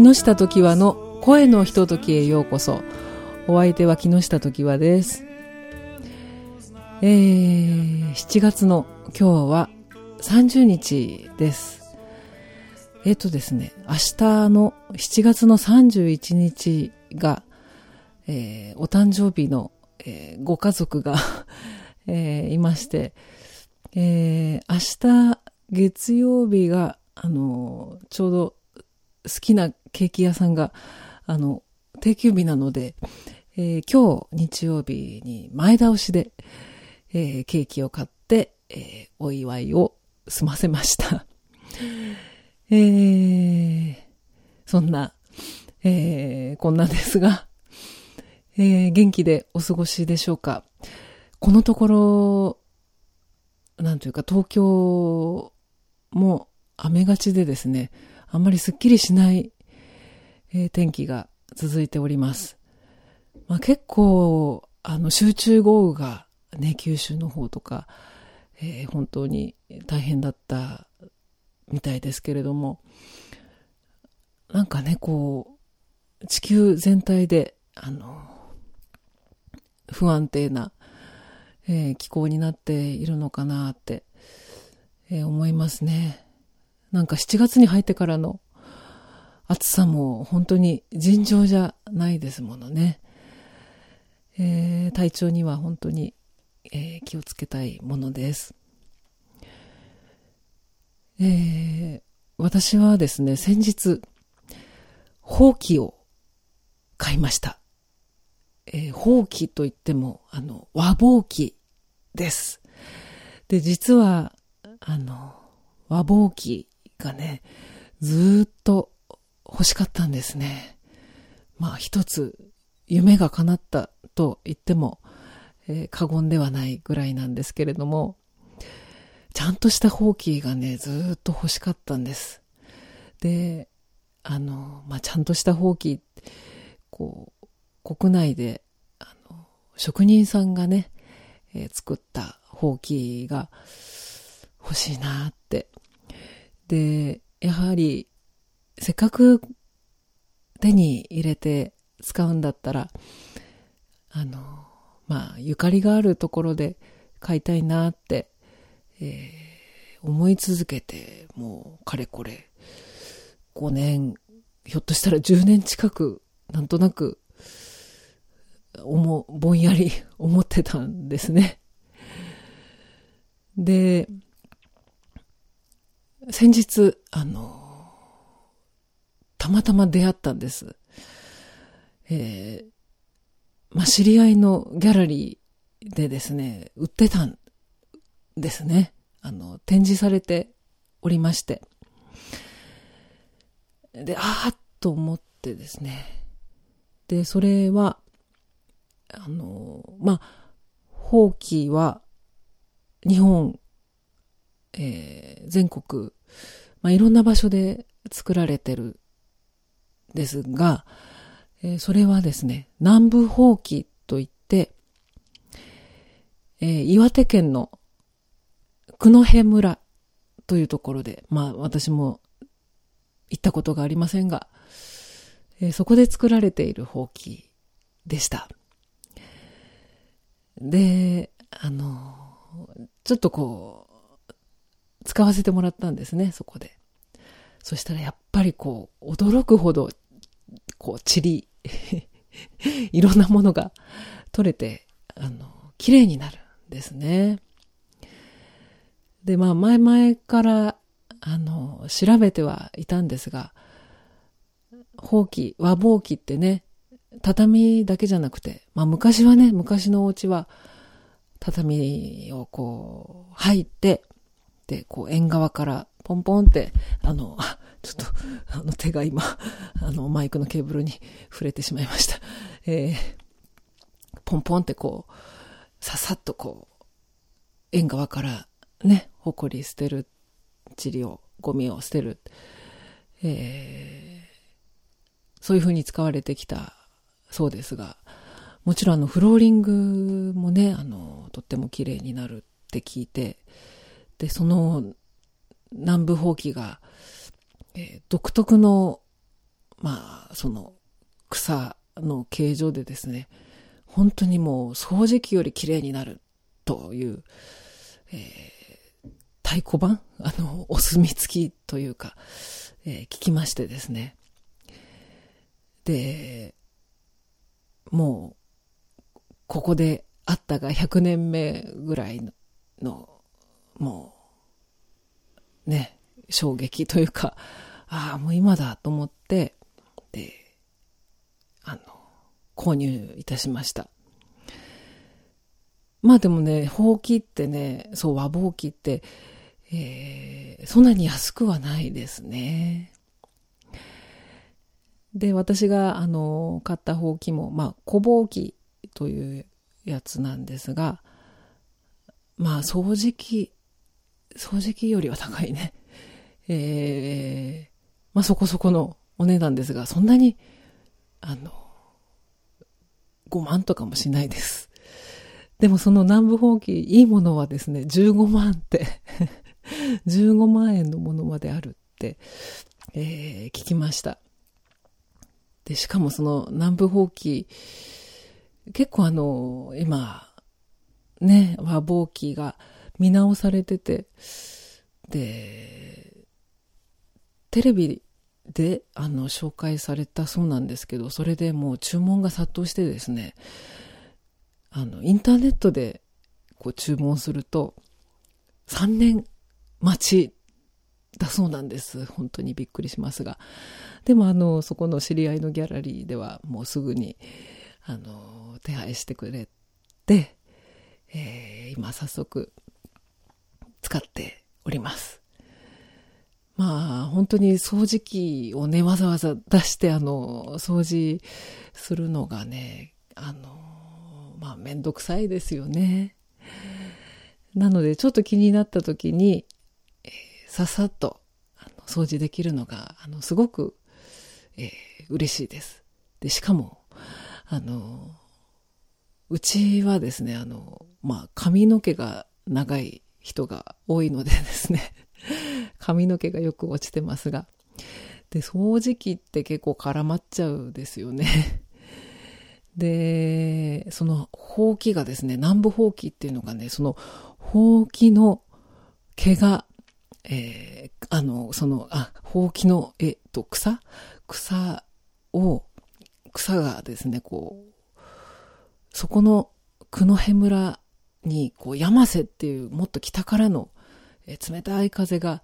木下時和の声のひとときへようこそ。お相手は木下時和です。えー、7月の今日は30日です。えっ、ー、とですね、明日の7月の31日が、えー、お誕生日の、えー、ご家族が えー、いまして、えー、明日月曜日が、あの、ちょうど好きなケーキ屋さんが、あの、定休日なので、えー、今日日曜日に前倒しで、えー、ケーキを買って、えー、お祝いを済ませました。えー、そんな、えー、こんなですが、えー、元気でお過ごしでしょうか。このところ、なんというか東京も雨がちでですね、あんまりすっきりしない、えー、天気が続いております。まあ、結構、あの、集中豪雨がね、九州の方とか、えー、本当に大変だったみたいですけれども、なんかね、こう、地球全体で、あの、不安定な、えー、気候になっているのかなって、えー、思いますね。なんか7月に入ってからの暑さも本当に尋常じゃないですものね。えー、体調には本当に、えー、気をつけたいものです。えー、私はですね、先日、ほうきを買いました。えー、ほうきといっても、あの、和ぼうきです。で、実は、あの、和ぼうきがね、ずっと欲しかったんですね。まあ一つ夢が叶ったと言っても、えー、過言ではないぐらいなんですけれども、ちゃんとしたほうきがね、ずっと欲しかったんです。で、あの、まあ、ちゃんとしたほうき、こう、国内で、あの、職人さんがね、えー、作ったほうきが欲しいなって。で、やはり、せっかく手に入れて使うんだったら、あの、まあ、ゆかりがあるところで買いたいなって、えー、思い続けて、もう、かれこれ、5年、ひょっとしたら10年近く、なんとなく、思、ぼんやり 思ってたんですね。で、先日、あの、たまたま出会ったんです。えー、まあ、知り合いのギャラリーでですね、売ってたんですね。あの、展示されておりまして。で、ああと思ってですね。で、それは、あの、まあ、ほうきは、日本、えー、全国、まあ、いろんな場所で作られてるですが、えー、それはですね、南部放棄といって、えー、岩手県の九戸村というところで、まあ私も行ったことがありませんが、えー、そこで作られているほうきでした。で、あの、ちょっとこう、使わせてもらったんですね、そこで。そしたらやっぱりこう、驚くほどこう、塵、いろんなものが取れて、あの、綺麗になるんですね。で、まあ、前々から、あの、調べてはいたんですが、ほうき、和ぼうきってね、畳だけじゃなくて、まあ昔はね、昔のお家は、畳をこう、入って、こう、縁側からポンポンって、あの、ちょっと、あの手が今、あのマイクのケーブルに触れてしまいました。えー、ポンポンってこう、ささっとこう、縁側からね、ほこり捨てる、塵を、ゴミを捨てる。えー、そういう風に使われてきたそうですが、もちろんあのフローリングもね、あの、とっても綺麗になるって聞いて、で、その南部ほうきが、えー、独特の、まあ、その草の形状でですね、本当にもう掃除機より綺麗になるという、えー、太鼓判？あの、お墨付きというか、えー、聞きましてですね。で、もう、ここであったが100年目ぐらいの、もう、ね、衝撃というか、ああ、もう今だと思って、で、あの、購入いたしました。まあでもね、ほうきってね、そう、和ぼうきって、えー、そんなに安くはないですね。で、私が、あの、買ったほうきも、まあ、小ぼうきというやつなんですが、まあ、掃除機、掃除機よりは高いね。えー、まあ、そこそこのお値段ですが、そんなに、あの、5万とかもしないです。でもその南部ほうき、いいものはですね、15万って 15万円のものまであるって、えー、聞きました。で、しかもその南部ほうき、結構あの、今、ね、和ぼうきが見直されてて、で、テレビで、あの、紹介されたそうなんですけど、それでもう注文が殺到してですね、あの、インターネットでこう注文すると、3年待ちだそうなんです。本当にびっくりしますが。でもあの、そこの知り合いのギャラリーではもうすぐに、あの、手配してくれて、えー、今早速使っております。まあ、本当に掃除機をね、わざわざ出して、あの、掃除するのがね、あの、まあ、めんどくさいですよね。なので、ちょっと気になった時に、えー、ささっと、あの、掃除できるのが、あの、すごく、えー、嬉しいです。で、しかも、あの、うちはですね、あの、まあ、髪の毛が長い人が多いのでですね、髪の毛がよく落ちてますが。で、掃除機って結構絡まっちゃうですよね。で、その、ほうきがですね、南部ほうきっていうのがね、その、ほうきの毛が、えー、あの、その、あ、ほうきの、えっと、草？草を、草がですね、こう、そこの、久野辺村に、こう、山瀬っていう、もっと北からの、え冷たい風が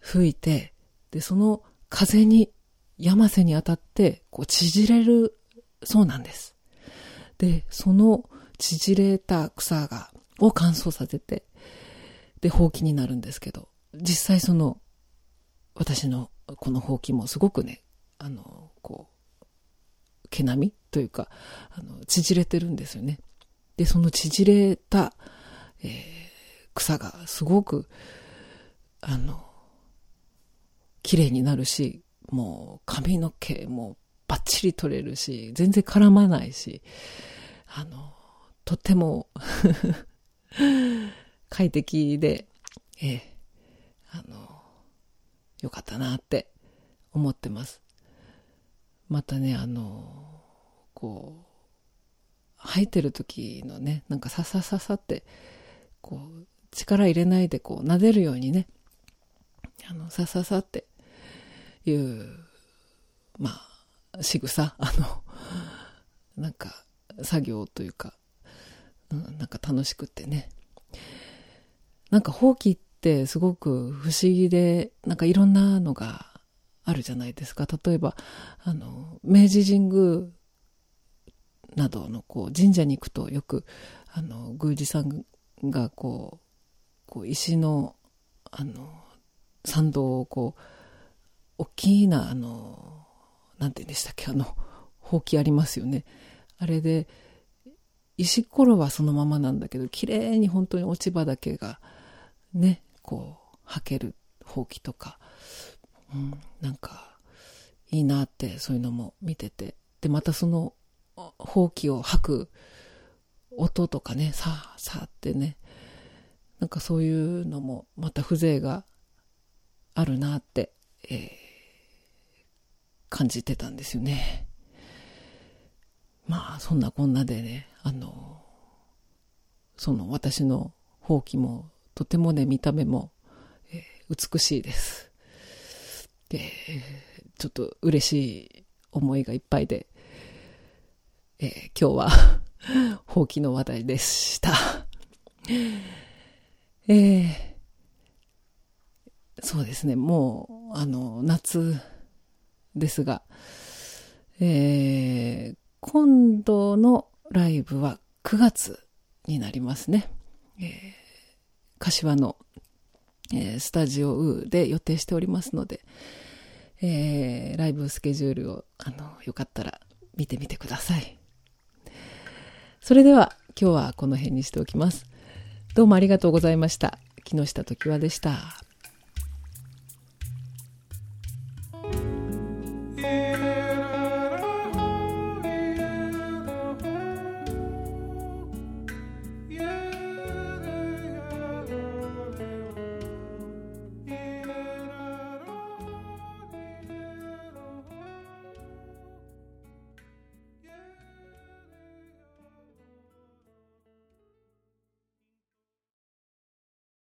吹いて、で、その風に、山瀬に当たって、こう、縮れるそうなんです。で、その縮れた草が、を乾燥させて、で、ほうきになるんですけど、実際その、私のこのほうきもすごくね、あの、こう、毛並みというか、あの、縮れてるんですよね。で、その縮れた、えー草がすごく、あの、綺麗になるし、もう髪の毛もバッチリ取れるし、全然絡まないし、あの、とっても 快適で、ええ、あの、よかったなって思ってます。またね、あの、こう、吐いてる時のね、なんかささささって、こう、力入れないでこう撫でるようにね、あの、さささっていう、まあ、仕草、あの、なんか、作業というか、うん、なんか楽しくてね。なんか、ほうきってすごく不思議で、なんかいろんなのがあるじゃないですか。例えば、あの、明治神宮などのこう神社に行くとよく、あの、宮司さんがこう、こう石の、あの、参道をこう、大きな、あの、なんて言うんでしたっけ、あの、ほうきありますよね。あれで、石ころはそのままなんだけど、綺麗に本当に落ち葉だけが、ね、こう、履けるほうきとか、うん、なんか、いいなって、そういうのも見てて。で、またその、ほうきを履く音とかね、さあ、さあってね、なんかそういうのもまた風情があるなって、えー、感じてたんですよね。まあ、そんなこんなでね、あの、その私のほうきもとてもね、見た目も、えー、美しいです。で、ちょっと嬉しい思いがいっぱいで、えー、今日はほうきの話題でした。えー、そうですね、もう、あの、夏ですが、えー、今度のライブは9月になりますね。えー、柏の、えー、スタジオウーで予定しておりますので、えー、ライブスケジュールを、あの、よかったら見てみてください。それでは今日はこの辺にしておきます。どうもありがとうございました。木下時和でした。